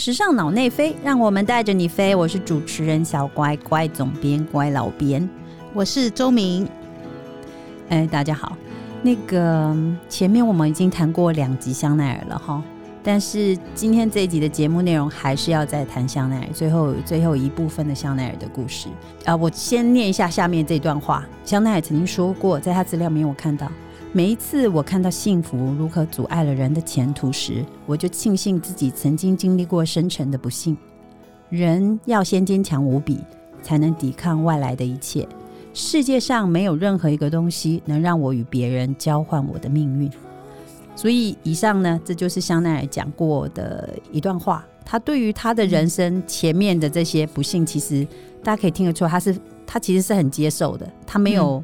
时尚脑内飞，让我们带着你飞。我是主持人小乖乖，总编乖老编，我是周明。哎，大家好。那个前面我们已经谈过两集香奈儿了哈，但是今天这一集的节目内容还是要再谈香奈儿最后最后一部分的香奈儿的故事啊。我先念一下下面这段话。香奈儿曾经说过，在他资料里面我看到。每一次我看到幸福如何阻碍了人的前途时，我就庆幸自己曾经经历过深沉的不幸。人要先坚强无比，才能抵抗外来的一切。世界上没有任何一个东西能让我与别人交换我的命运。所以，以上呢，这就是香奈儿讲过的一段话。他对于他的人生前面的这些不幸，其实大家可以听得出，他是他其实是很接受的，他没有。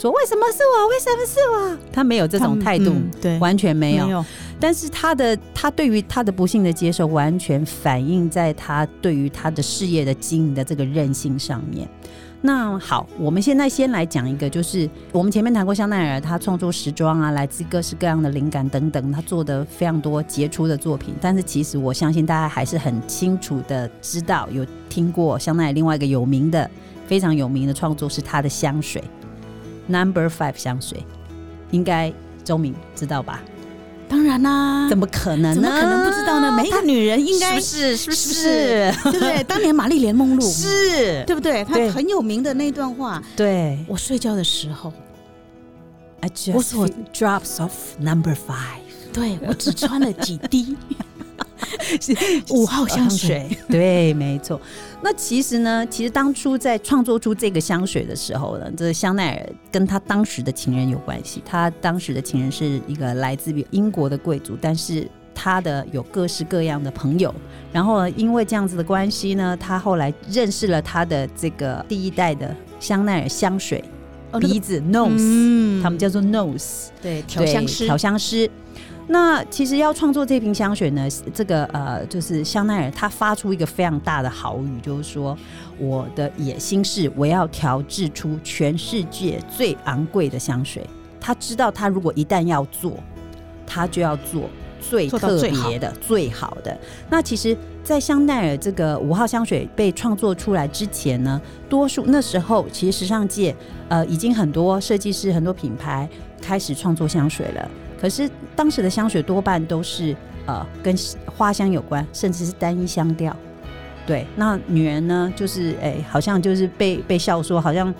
说为什么是我？为什么是我？他没有这种态度，对，完全没有。但是他的他对于他的不幸的接受，完全反映在他对于他的事业的经营的这个韧性上面。那好，我们现在先来讲一个，就是我们前面谈过香奈儿，他创作时装啊，来自各式各样的灵感等等，他做的非常多杰出的作品。但是其实我相信大家还是很清楚的知道，有听过香奈儿另外一个有名的、非常有名的创作是他的香水。Number Five 香水，应该周明知道吧？当然啦，怎么可能呢？怎么可能不知道呢？每一个女人应该是是不是？对不对？当年玛丽莲梦露是，对不对？她很有名的那段话。对，我睡觉的时候，I just drops of Number Five。对我只穿了几滴。五号香水，对，没错。那其实呢，其实当初在创作出这个香水的时候呢，这香奈儿跟他当时的情人有关系。他当时的情人是一个来自于英国的贵族，但是他的有各式各样的朋友。然后因为这样子的关系呢，他后来认识了他的这个第一代的香奈儿香水鼻子 nose，他们叫做 nose，对，调香师，调香师。那其实要创作这瓶香水呢，这个呃，就是香奈儿他发出一个非常大的豪语，就是说我的野心是我要调制出全世界最昂贵的香水。他知道他如果一旦要做，他就要做最特别的、最好的。那其实，在香奈儿这个五号香水被创作出来之前呢，多数那时候其实时尚界呃已经很多设计师、很多品牌开始创作香水了。可是当时的香水多半都是呃跟花香有关，甚至是单一香调。对，那女人呢，就是哎，好像就是被被笑说，好像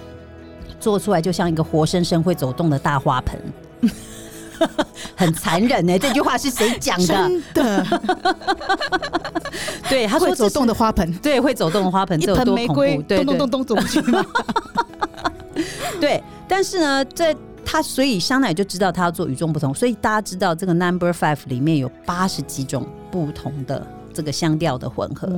做出来就像一个活生生会走动的大花盆，很残忍呢。这句话是谁讲的？真的。对，他说走动的花盆，对，会走动的花盆，一盆玫瑰，咚咚咚咚走过去。对，但是呢，在他所以香奈就知道他要做与众不同，所以大家知道这个 Number Five 里面有八十几种不同的这个香调的混合，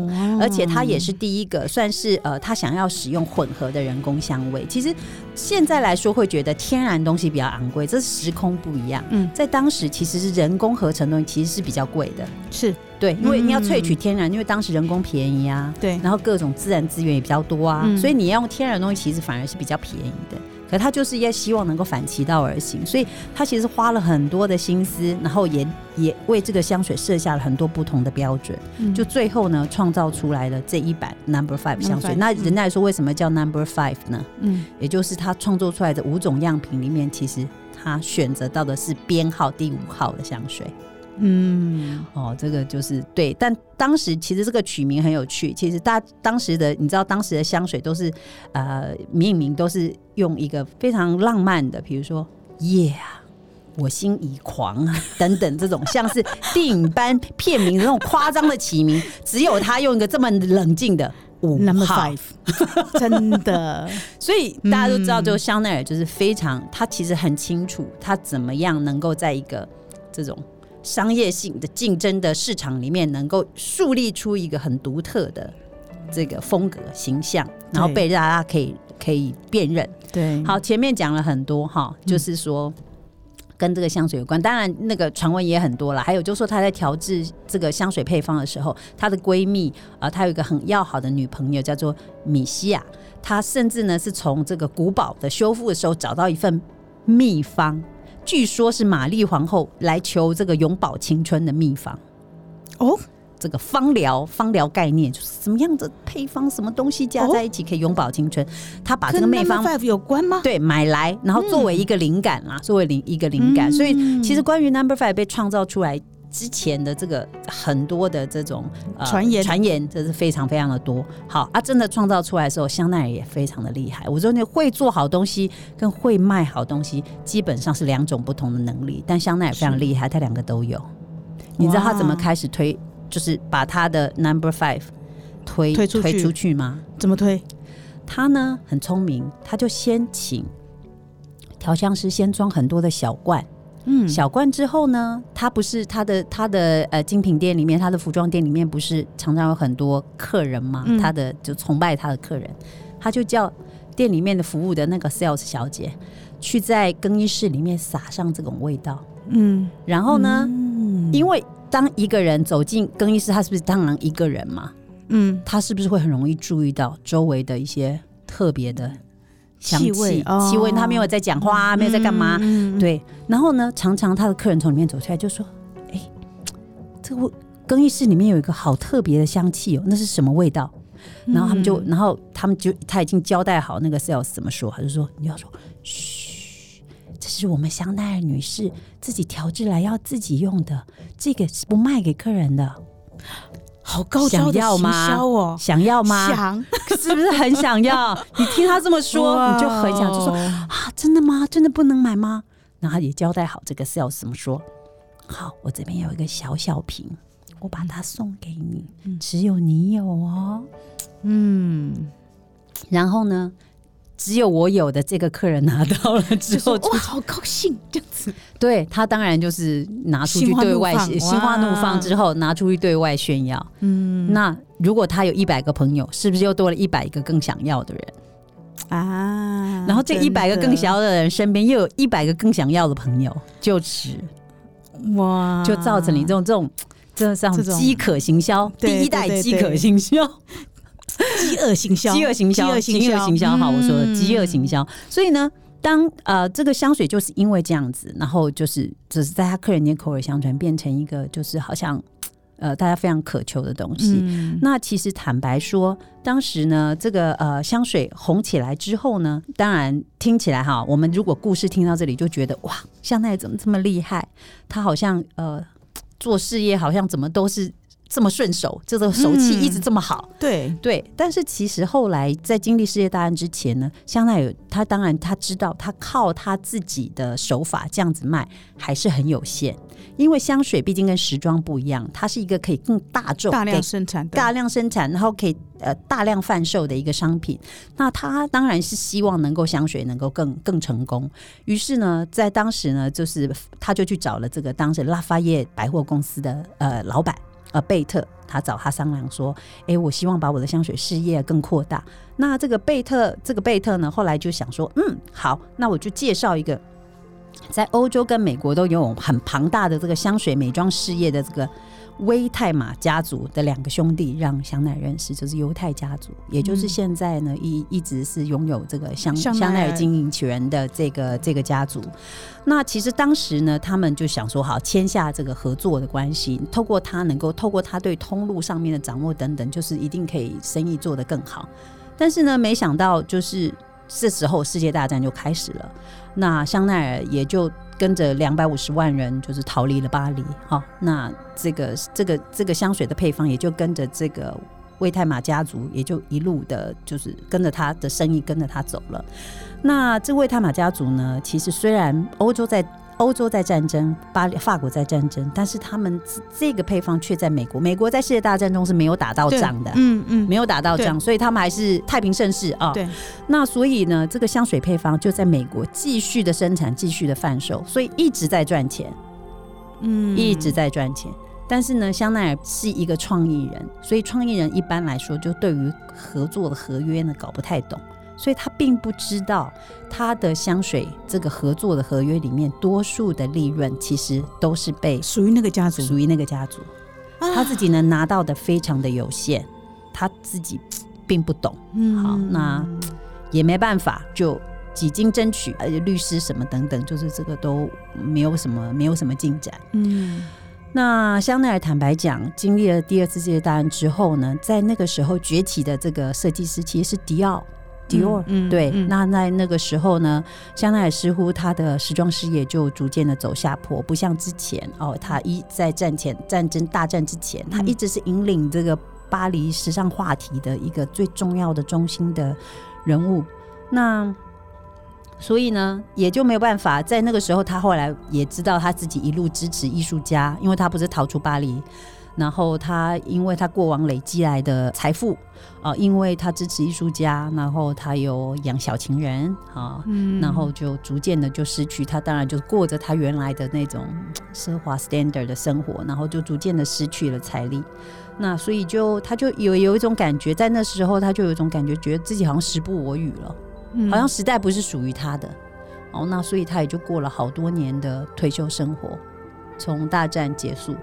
而且它也是第一个算是呃他想要使用混合的人工香味。其实现在来说会觉得天然东西比较昂贵，这时空不一样。嗯，在当时其实是人工合成东西其实是比较贵的，是。对，因为你要萃取天然，因为当时人工便宜啊，对，然后各种自然资源也比较多啊，所以你要用天然东西其实反而是比较便宜的。可他就是要希望能够反其道而行，所以他其实花了很多的心思，然后也也为这个香水设下了很多不同的标准，就最后呢创造出来了这一版 Number Five 香水。那人家说为什么叫 Number Five 呢？嗯，也就是他创作出来的五种样品里面，其实他选择到的是编号第五号的香水。嗯，哦，这个就是对，但当时其实这个取名很有趣。其实大当时的你知道，当时的香水都是呃命名都是用一个非常浪漫的，比如说“夜啊，我心已狂啊”等等这种像是电影般片名的那种夸张的起名，只有他用一个这么冷静的五号，真的。所以大家都知道，就香奈儿就是非常，他其实很清楚他怎么样能够在一个这种。商业性的竞争的市场里面，能够树立出一个很独特的这个风格形象，然后被大家可以可以辨认。对，好，前面讲了很多哈，就是说跟这个香水有关，当然那个传闻也很多了。还有就是说，她在调制这个香水配方的时候，她的闺蜜啊，她有一个很要好的女朋友叫做米西亚，她甚至呢是从这个古堡的修复的时候找到一份秘方。据说是玛丽皇后来求这个永葆青春的秘方，哦，这个芳疗芳疗概念，就是什么样的配方，什么东西加在一起可以永葆青春。他把这个跟配方有关吗？对买来，然后作为一个灵感啦，作为灵一个灵感。嗯所以其实关于 Number Five 被创造出来。之前的这个很多的这种、呃传言传言这是非常非常的多。好啊，真的创造出来的时候，香奈儿也非常的厉害。我说你会做好东西跟会卖好东西，基本上是两种不同的能力。但香奈儿非常厉害，他两个都有。你知道他怎么开始推，就是把他的 Number Five 推推出去出去吗？怎么推？他呢很聪明，他就先请调香师先装很多的小罐，嗯，小罐之后呢，他不是他的他的呃精品店里面，他的服装店里面不是常常有很多客人嘛，嗯。他的就崇拜他的客人，他就叫店里面的服务的那个 sales 小姐去在更衣室里面撒上这种味道，嗯，然后呢，嗯。因为当一个人走进更衣室，他是不是当然一个人嘛？嗯，他是不是会很容易注意到周围的一些特别的香气气味哦气味？他没有在讲话啊，没有在干嘛？对，然后呢，常常他的客人从里面走出来就说：“哎，这个更衣室里面有一个好特别的香气哦，那是什么味道？”然后他们就，嗯然后他们就他已经交代好那个 sales 怎么说，他就说：“你要说，嘘，这是我们香奈儿女士自己调制来要自己用的，这个是不卖给客人的，好高招的行想要吗销哦，想要吗？想 是不是很想要？你听他这么说，你就很想就说哦啊，真的吗？真的不能买吗？然后他也交代好这个 sales 怎么说。好，我这边有一个小小瓶，我把它送给你，只有你有哦。嗯，然后呢，只有我有的这个客人拿到了之后，哇，好高兴，这样子，对他当然就是拿出去对外心花怒放之后，拿出去对外炫耀。嗯。那如果他有一百个朋友，是不是又多了一百个更想要的人？啊，然后这一百个更想要的人身边又有一百个更想要的朋友，就此哇，就造成你这种这种这种种。饥渴行销，第对一代饥渴对行销，饥饿行销，饥饿行销，饥饿行销，好，我说的嗯饥饿行销。所以呢，当呃这个香水就是因为这样子，然后就是只是在他客人间口耳相传，变成一个就是好像呃大家非常渴求的东西。嗯，那其实坦白说，当时呢，这个呃香水红起来之后呢，当然听起来哈，我们如果故事听到这里就觉得哇，香奈儿怎么这么厉害？他好像呃做事业好像怎么都是这么顺手，这个手气一直这么好。对，对，但是其实后来在经历世界大战之前呢，香奈儿他当然他知道，他靠他自己的手法这样子卖还是很有限，因为香水毕竟跟时装不一样，它是一个可以更大众、大量生产，大量生产，然后可以呃大量贩售的一个商品。那他当然是希望能够香水能够更更成功。于是呢，在当时呢，就是他就去找了这个当时拉法叶百货公司的呃老板呃贝特，他找他商量说：“诶，我希望把我的香水事业更扩大。”那这个贝特这个贝特呢，后来就想说：“嗯，好，那我就介绍一个。”在欧洲跟美国都有很庞大的这个香水美妆事业的这个威泰玛家族的两个兄弟，让香奈儿认识，就是犹太家族，也就是现在呢一一直是拥有这个香香奈儿香奈儿经营权的这个这个家族。那其实当时呢，他们就想说，好签下这个合作的关系，透过他能够透过他对通路上面的掌握等等，就是一定可以生意做得更好。但是呢，没想到就是这时候世界大战就开始了，那香奈儿也就跟着两百五十万人就是逃离了巴黎。好，那这个这个这个香水的配方也就跟着这个魏泰玛家族，也就一路的就是跟着他的生意跟着他走了。那这魏泰玛家族呢，其实虽然欧洲在欧洲在战争，巴黎法国在战争，但是他们这这个配方却在美国，美国在世界大战中是没有打到对仗的。嗯嗯，没有打到仗，所以他们还是太平盛世啊。对，那所以呢，这个香水配方就在美国继续的生产，继续的贩售，所以一直在赚钱，嗯一直在赚钱。但是呢，香奈儿是一个创意人，所以创意人一般来说就对于合作的合约呢搞不太懂，所以他并不知道他的香水这个合作的合约里面，多数的利润其实都是被属于那个家族，属于那个家族，啊他自己能拿到的非常的有限，他自己并不懂。嗯好那也没办法，就几经争取，呃，律师什么等等，就是这个都没有什么没有什么进展。嗯那香奈儿坦白讲，经历了第二次世界大战之后呢，在那个时候崛起的这个设计师其实是迪奥。迪奥，嗯对，嗯那在那个时候呢，香奈儿似乎他的时装事业就逐渐的走下坡，不像之前哦，他一在战前战争大战之前，他嗯一直是引领这个巴黎时尚话题的一个最重要的中心的人物。那所以呢，也就没有办法，在那个时候，他后来也知道他自己一路支持艺术家，因为他不是逃出巴黎，然后他因为他过往累积来的财富啊、因为他支持艺术家，然后他有养小情人啊。嗯然后就逐渐的就失去他，当然就过着他原来的那种嗯 奢华 standard 的生活，然后就逐渐的失去了财力。那所以就他就有有一种感觉，在那时候他就有一种感觉，觉得自己好像时不我与了。嗯好像时代不是属于他的哦，那所以他也就过了好多年的退休生活，从大战结束，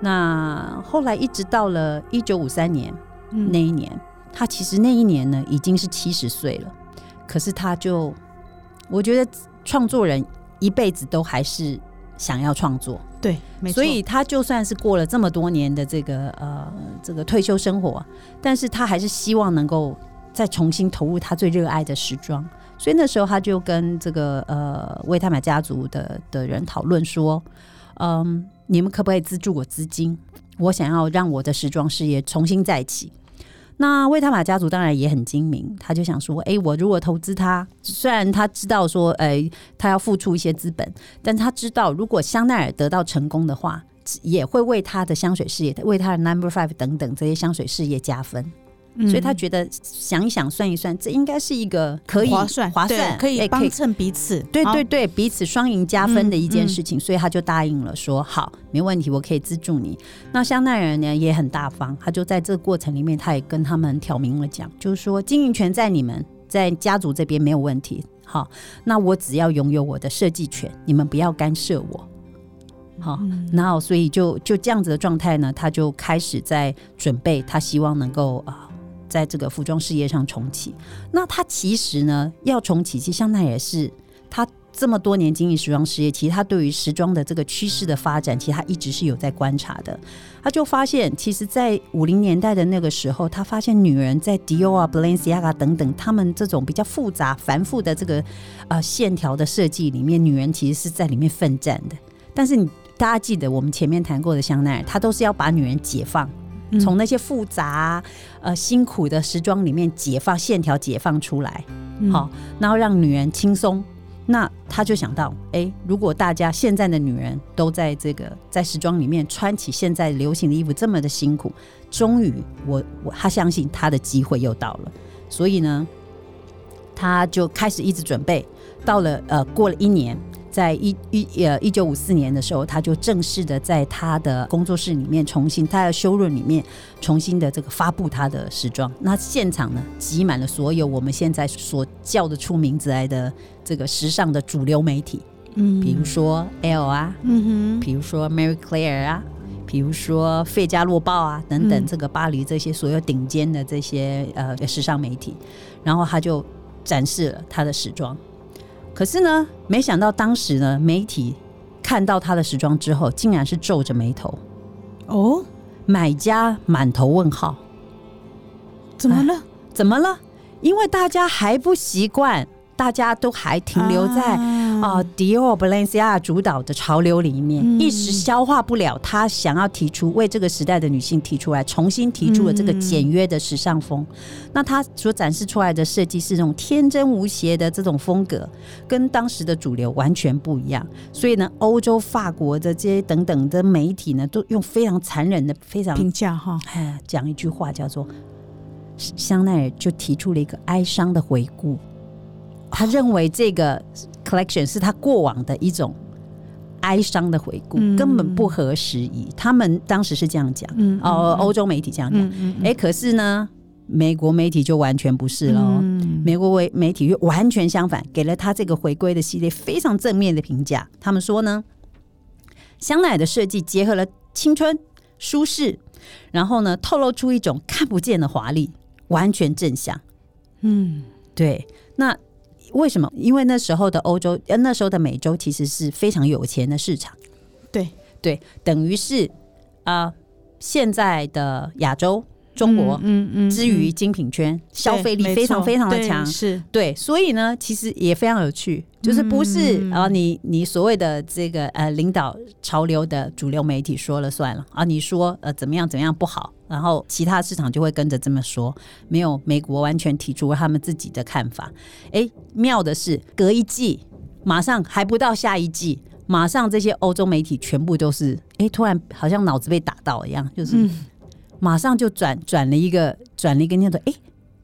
那后来一直到了一九五三年嗯。那一年，他其实那一年呢已经是七十岁了，可是他就我觉得创作人一辈子都还是想要创作，对，没错。所以他就算是过了这么多年的这个呃这个退休生活，但是他还是希望能够再重新投入他最热爱的时装。所以那时候他就跟这个呃维他买家族的的人讨论说，嗯，你们可不可以资助我资金？我想要让我的时装事业重新再起。那维塔玛家族当然也很精明，他就想说，诶，我如果投资他，虽然他知道说，诶，他要付出一些资本，但他知道，如果香奈儿得到成功的话，也会为他的香水事业、为他的 Number Five 等等这些香水事业加分。嗯所以他觉得想一想、算一算，这应该是一个可以划算对划算、可以帮衬彼此，好对对对，彼此双赢加分的一件嗯事情，所以他就答应了说，好，没问题，我可以资助你。那香奈儿呢也很大方，他就在这个过程里面，他也跟他们挑明了讲，就是说经营权在你们，在家族这边没有问题。好，那我只要拥有我的设计权，你们不要干涉我。好，嗯然后所以就就这样子的状态呢，他就开始在准备，他希望能够啊、在这个服装事业上重启。那他其实呢要重启，其实香奈儿也是他这么多年经营时装事业，其实他对于时装的这个趋势的发展，其实他一直是有在观察的。他就发现，其实，在五零年代的那个时候，他发现女人在迪奥啊、Balenciaga 等等，他们这种比较复杂、繁复的这个呃线条的设计里面，女人其实是在里面奋战的。但是你大家记得我们前面谈过的香奈儿，她都是要把女人解放，从那些复杂、呃辛苦的时装里面解放线条，解放出来，嗯好、然后让女人轻松。那他就想到，哎，如果大家现在的女人都在这个在时装里面穿起现在流行的衣服这么的辛苦，终于我我他相信他的机会又到了，所以呢，他就开始一直准备。到了呃，过了一年，在一一呃一九五四年的时候，他就正式的在他的工作室里面重新，他的修润里面重新的这个发布他的时装。那现场呢，挤满了所有我们现在所叫得出名字来的这个时尚的主流媒体，嗯比如说 L 啊，嗯哼比如说 Mary Claire 啊，比如说《费加洛报》啊等等，嗯这个巴黎这些所有顶尖的这些呃时尚媒体，然后他就展示了他的时装。可是呢，没想到当时呢，媒体看到他的时装之后，竟然是皱着眉头，哦，买家满头问号，怎么了？怎么了？因为大家还不习惯，大家都还停留在啊、迪奥、Balenciaga 主导的潮流里面，嗯一时消化不了。他想要提出为这个时代的女性提出来，重新提出了这个嗯简约的时尚风。那他所展示出来的设计是那种天真无邪的这种风格，跟当时的主流完全不一样。所以呢，欧洲、法国的这些等等的媒体呢，都用非常残忍的、非常评价哈，哎，讲一句话叫做香奈儿就提出了一个哀伤的回顾，他认为这个 collection 是他过往的一种哀伤的回顾，嗯根本不合时宜。他们当时是这样讲，嗯哦，欧洲媒体这样讲，嗯嗯哎、可是呢，美国媒体就完全不是喽。嗯美国媒媒体就完全相反，给了他这个回归的系列非常正面的评价。他们说呢，香奈儿的设计结合了青春、舒适，然后呢，透露出一种看不见的华丽，完全正向。嗯对，那为什么？因为那时候的欧洲，呃，那时候的美洲其实是非常有钱的市场。对对，等于是啊、现在的亚洲中国嗯嗯之于精品圈，消费力非常非常的强。是对，所以呢，其实也非常有趣，就是不是嗯啊、你你所谓的这个呃领导潮流的主流媒体说了算了啊，你说呃怎么样怎么样不好，然后其他市场就会跟着这么说，没有美国完全提出他们自己的看法。哎，妙的是隔一季，马上还不到下一季。马上这些欧洲媒体全部都是，哎，突然好像脑子被打到一样，就是嗯马上就转转了一个转了一个念头，哎，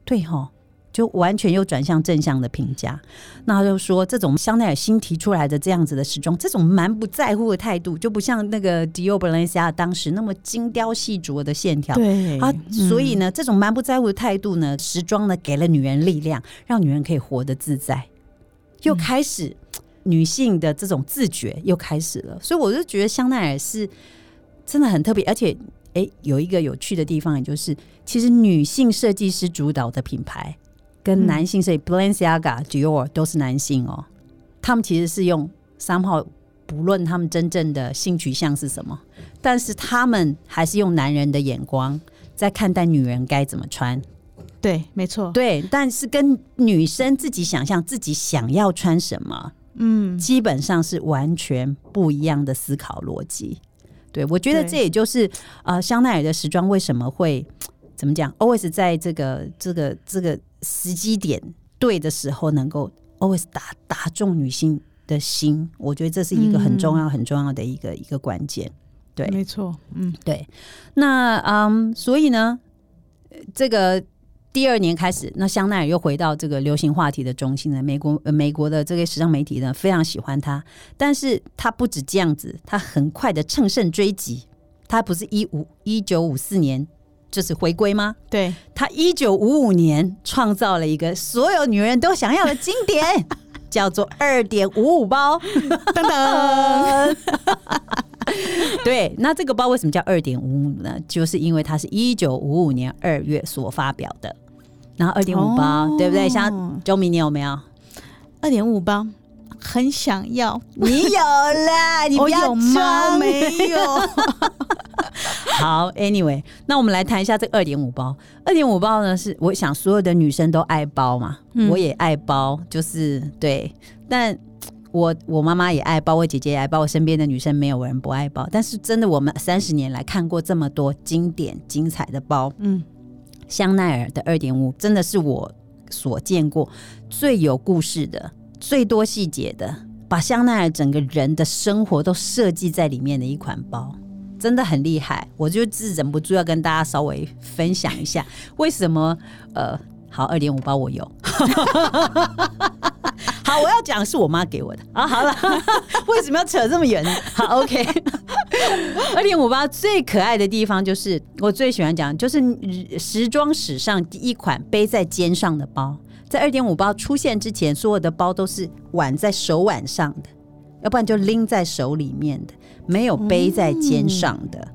对哈、就完全又转向正向的评价。那他就说，这种香奈儿新提出来的这样子的时装，这种蛮不在乎的态度，就不像那个迪奥、本 a 西亚当时那么精雕细琢的线条。对啊，所以呢，这种蛮不在乎的态度呢，时装呢给了女人力量，让女人可以活得自在，又开始、女性的这种自觉又开始了。所以我就觉得香奈儿是真的很特别，而且诶，有一个有趣的地方，也就是其实女性设计师主导的品牌跟男性所以、Balenciaga、Dior 都是男性哦，他们其实是用三号。不论他们真正的性取向是什么，但是他们还是用男人的眼光在看待女人该怎么穿。对，没错，对，但是跟女生自己想象自己想要穿什么，嗯，基本上是完全不一样的思考逻辑。对我觉得这也就是呃，香奈儿的时装为什么会怎么讲，always 在这个这个这个时机点对的时候，能够 always 打打中女性的心。我觉得这是一个很重要、很重要的一个一个关键。对没错，嗯，对，那嗯，所以呢，呃这个第二年开始，那香奈儿又回到这个流行话题的中心了。美国、呃、美国的这个时尚媒体呢，非常喜欢它，但是它不止这样子，它很快的乘胜追击。它不是一五一九五四年就是回归吗？对，他一九五五年创造了一个所有女人都想要的经典，叫做二点五五包。噔噔，对，那这个包为什么叫二点五五呢？就是因为它是一九五五年二月所发表的。然后二点五包，哦对不对？像周明，你有没有？二点五包，很想要，你有啦，你我不要有吗？装没有，好，Anyway，那我们来谈一下这二点五包。二点五包呢，是我想所有的女生都爱包嘛，嗯我也爱包，就是对。但我我妈妈也爱包，我姐姐也爱包，我身边的女生没有人不爱包。但是真的，我们三十年来看过这么多经典精彩的包，嗯，香奈儿的二点五真的是我所见过最有故事的、最多细节的，把香奈儿整个人的生活都设计在里面的一款包。真的很厉害，我就自忍不住要跟大家稍微分享一下，为什么呃，好二点五包我有，好我要讲是我妈给我的 啊，好了，为什么要扯这么远呢？好，OK，二点五包最可爱的地方就是我最喜欢讲，就是时装史上第一款背在肩上的包。在二点五包出现之前，所有的包都是挽在手腕上的，要不然就拎在手里面的，没有背在肩上的。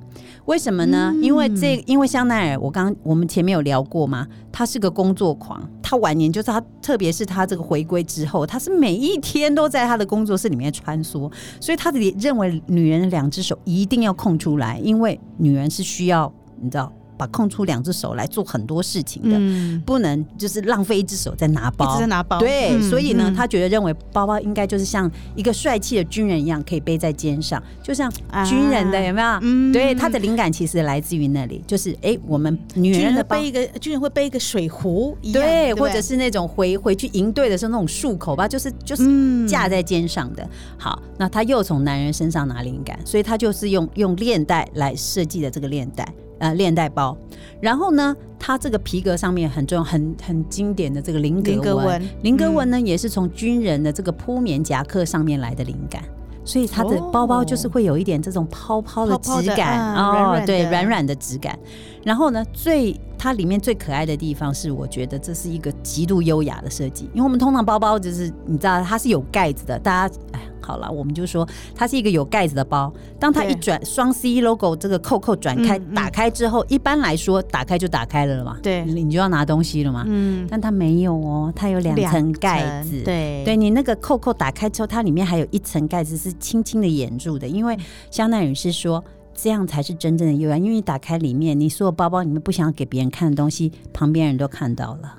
为什么呢？因为这，因为香奈儿，我刚我们前面有聊过嘛，他是个工作狂，他晚年就是他，特别是他这个回归之后，他是每一天都在他的工作室里面穿梭，所以他的认为女人的两只手一定要空出来，因为女人是需要你知道把空出两只手来做很多事情的，嗯，不能就是浪费一只手在拿包。一包，直在拿包，对，嗯所以呢，嗯。他觉得认为包包应该就是像一个帅气的军人一样，可以背在肩上，就像军人的、啊有没有？嗯。对，他的灵感其实来自于那里，就是哎、诶我们女人的背。一个军人会背一个水壶一样，对，或者是那种回回去营队的时候那种束口吧，就是就是嗯。架在肩上的。好，那他又从男人身上拿灵感，所以他就是用用链带来设计的这个链带，呃，链带包。然后呢，它这个皮革上面很重要、很很经典的这个菱格纹纹，菱格纹呢、也是从军人的这个铺棉夹克上面来的灵感。所以它的哦包包就是会有一点这种泡泡的质感啊对，软软的质感。然后呢，最它里面最可爱的地方是，我觉得这是一个极度优雅的设计，因为我们通常包包就是你知道它是有盖子的，大家哎。好了，我们就说它是一个有盖子的包。当它一转双 C logo 这个扣扣转开打开之后，一般来说打开就打开了了嘛。对，你就要拿东西了嘛。嗯，但它没有哦，它有两层盖子。对，对你那个扣扣打开之后，它里面还有一层盖子是轻轻的掩住的，因为香奈儿是说这样才是真正的优雅，因为你打开里面，你所有包包里面不想要给别人看的东西，旁边人都看到了。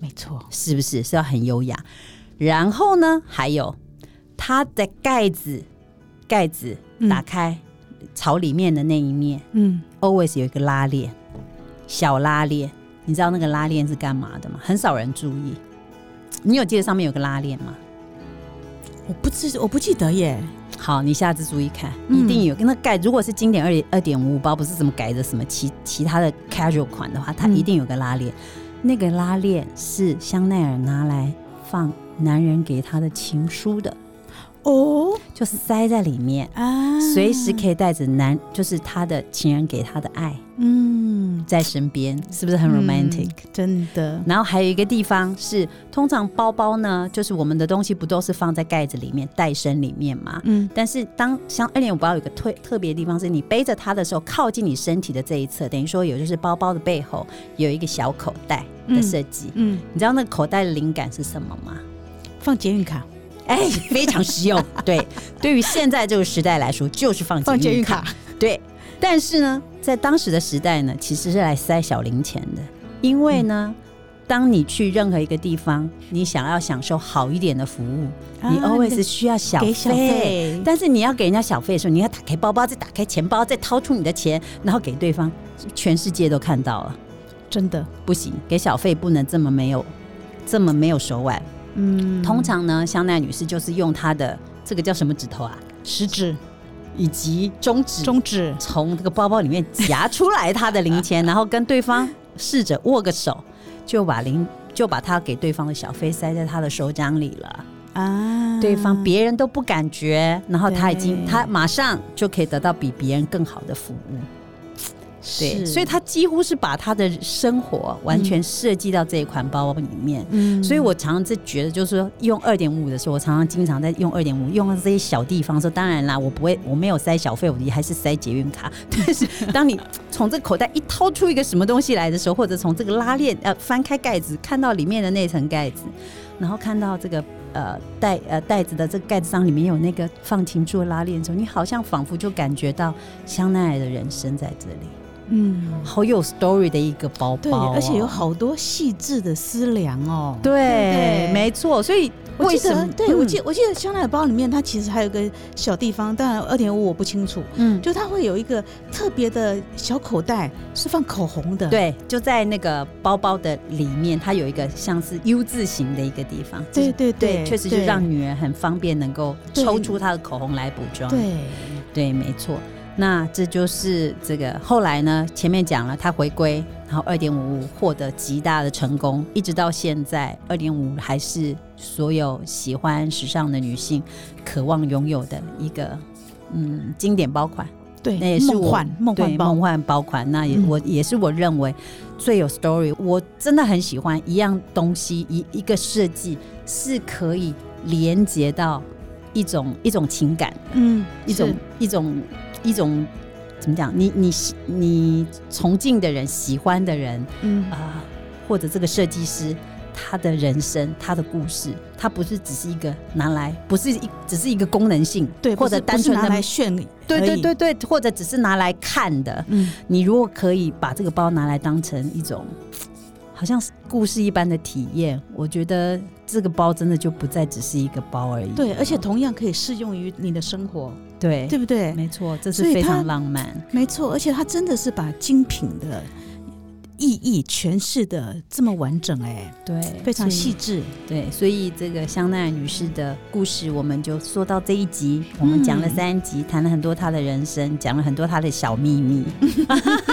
没错，是不是是要很优雅？然后呢，还有。它的盖子，盖子打开，朝里面的那一面，嗯，always 有一个拉链，小拉链。你知道那个拉链是干嘛的吗？很少人注意。你有记得上面有个拉链吗？我不知，我不记得耶。好，你下次注意看，一定有。那盖如果是经典二点二点五包，不是怎么改的什么其其他的 casual 款的话，它一定有个拉链。那个拉链是香奈儿拿来放男人给他的情书的。哦，就塞在里面啊，随时可以带着男，就是他的情人给他的爱，嗯，在身边，是不是很 romantic？真的。然后还有一个地方是，通常包包呢，就是我们的东西不都是放在盖子里面、带身里面嘛？嗯。但是当像二点五包有个特特别的地方，是你背着它的时候，靠近你身体的这一侧，等于说有就是包包的背后有一个小口袋的设计。嗯。你知道那个口袋的灵感是什么吗？放捷运卡。哎，非常实用。对，对于现在这个时代来说，就是放放捷运卡。对，但是呢，在当时的时代呢，其实是来塞小零钱的。因为呢，当你去任何一个地方，你想要享受好一点的服务，你 always 需要小费。但是你要给人家小费的时候，你要打开包包，再打开钱包，再掏出你的钱，然后给对方，全世界都看到了。真的不行，给小费不能这么没有，这么没有手腕。嗯，通常呢，香奈女士就是用她的这个叫什么指头啊？食指以及中指，中指从这个包包里面夹出来她的零钱，然后跟对方试着握个手，就把零就把他给对方的小费塞在他的手掌里了啊！对方别人都不感觉，然后他已经他马上就可以得到比别人更好的服务。对，所以他几乎是把他的生活完全设计到这一款包包里面。嗯，所以我常常在觉得，就是说用二点五的时候，我常常经常在用二点五，用到这些小地方。说当然啦，我不会，我没有塞小费，我还是塞捷运卡。但是当你从这口袋一掏出一个什么东西来的时候，或者从这个拉链呃翻开盖子，看到里面的那层盖子，然后看到这个呃袋呃袋子的这个盖子上里面有那个放情书的拉链的时候，你好像仿佛就感觉到香奈儿的人生在这里。嗯，好有 story 的一个包包，而且有好多细致的思量哦。对，没错。所以为什么？对我记我记得香奈儿包里面，它其实还有个小地方，当然二点五我不清楚。嗯，就它会有一个特别的小口袋，是放口红的。对，就在那个包包的里面，它有一个像是 U 字形的一个地方。对对对，确实就让女人很方便能够抽出她的口红来补妆。对对，没错。那这就是这个后来呢？前面讲了，他回归，然后二点五获得极大的成功，一直到现在，二点五还是所有喜欢时尚的女性渴望拥有的一个嗯经典包款。对，那也是我梦幻梦幻包款。那也我也是我认为最有 story。我真的很喜欢一样东西一一个设计是可以连接到一种一种情感，嗯，一种一种。一种怎么讲？你你你崇敬的人、喜欢的人，嗯啊，或者这个设计师，他的人生、他的故事，他不是只是一个拿来，不是一只是一个功能性，对，或者单纯拿来炫，对对对对，或者只是拿来看的。嗯，你如果可以把这个包拿来当成一种。好像是故事一般的体验，我觉得这个包真的就不再只是一个包而已。对，而且同样可以适用于你的生活，对，对不对？没错，这是非常浪漫。没错，而且它真的是把精品的。意义诠释的这么完整哎，对，非常细致，对，所以这个香奈儿女士的故事，我们就说到这一集，我们讲了三集，谈了很多她的人生，讲了很多她的小秘密，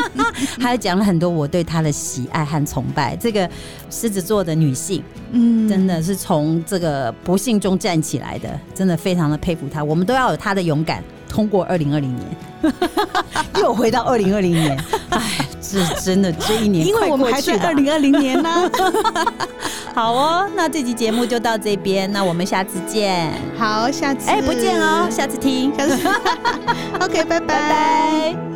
还有讲了很多我对她的喜爱和崇拜。这个狮子座的女性，嗯，真的是从这个不幸中站起来的，真的非常的佩服她。我们都要有她的勇敢，通过二零二零年，又回到二零二零年，哎。是真的，这一年因为我们还在二零二零年呢。好哦，那这集节目就到这边，那我们下次见。好，下次哎，不见哦，下次听，下次。OK，拜拜。